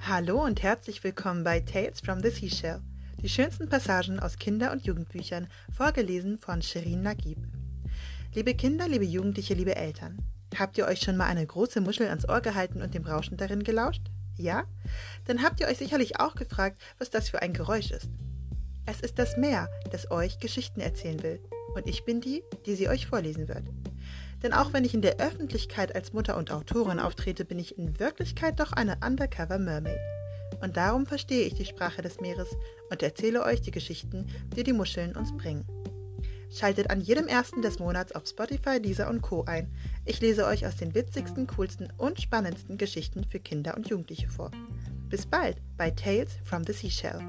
Hallo und herzlich willkommen bei Tales from the Seashell. Die schönsten Passagen aus Kinder- und Jugendbüchern, vorgelesen von Shirin Nagib. Liebe Kinder, liebe Jugendliche, liebe Eltern, habt ihr euch schon mal eine große Muschel ans Ohr gehalten und dem Rauschen darin gelauscht? Ja? Dann habt ihr euch sicherlich auch gefragt, was das für ein Geräusch ist. Es ist das Meer, das euch Geschichten erzählen will. Und ich bin die, die sie euch vorlesen wird. Denn auch wenn ich in der Öffentlichkeit als Mutter und Autorin auftrete, bin ich in Wirklichkeit doch eine Undercover Mermaid. Und darum verstehe ich die Sprache des Meeres und erzähle euch die Geschichten, die die Muscheln uns bringen. Schaltet an jedem ersten des Monats auf Spotify, Deezer und Co. ein. Ich lese euch aus den witzigsten, coolsten und spannendsten Geschichten für Kinder und Jugendliche vor. Bis bald bei Tales from the Seashell.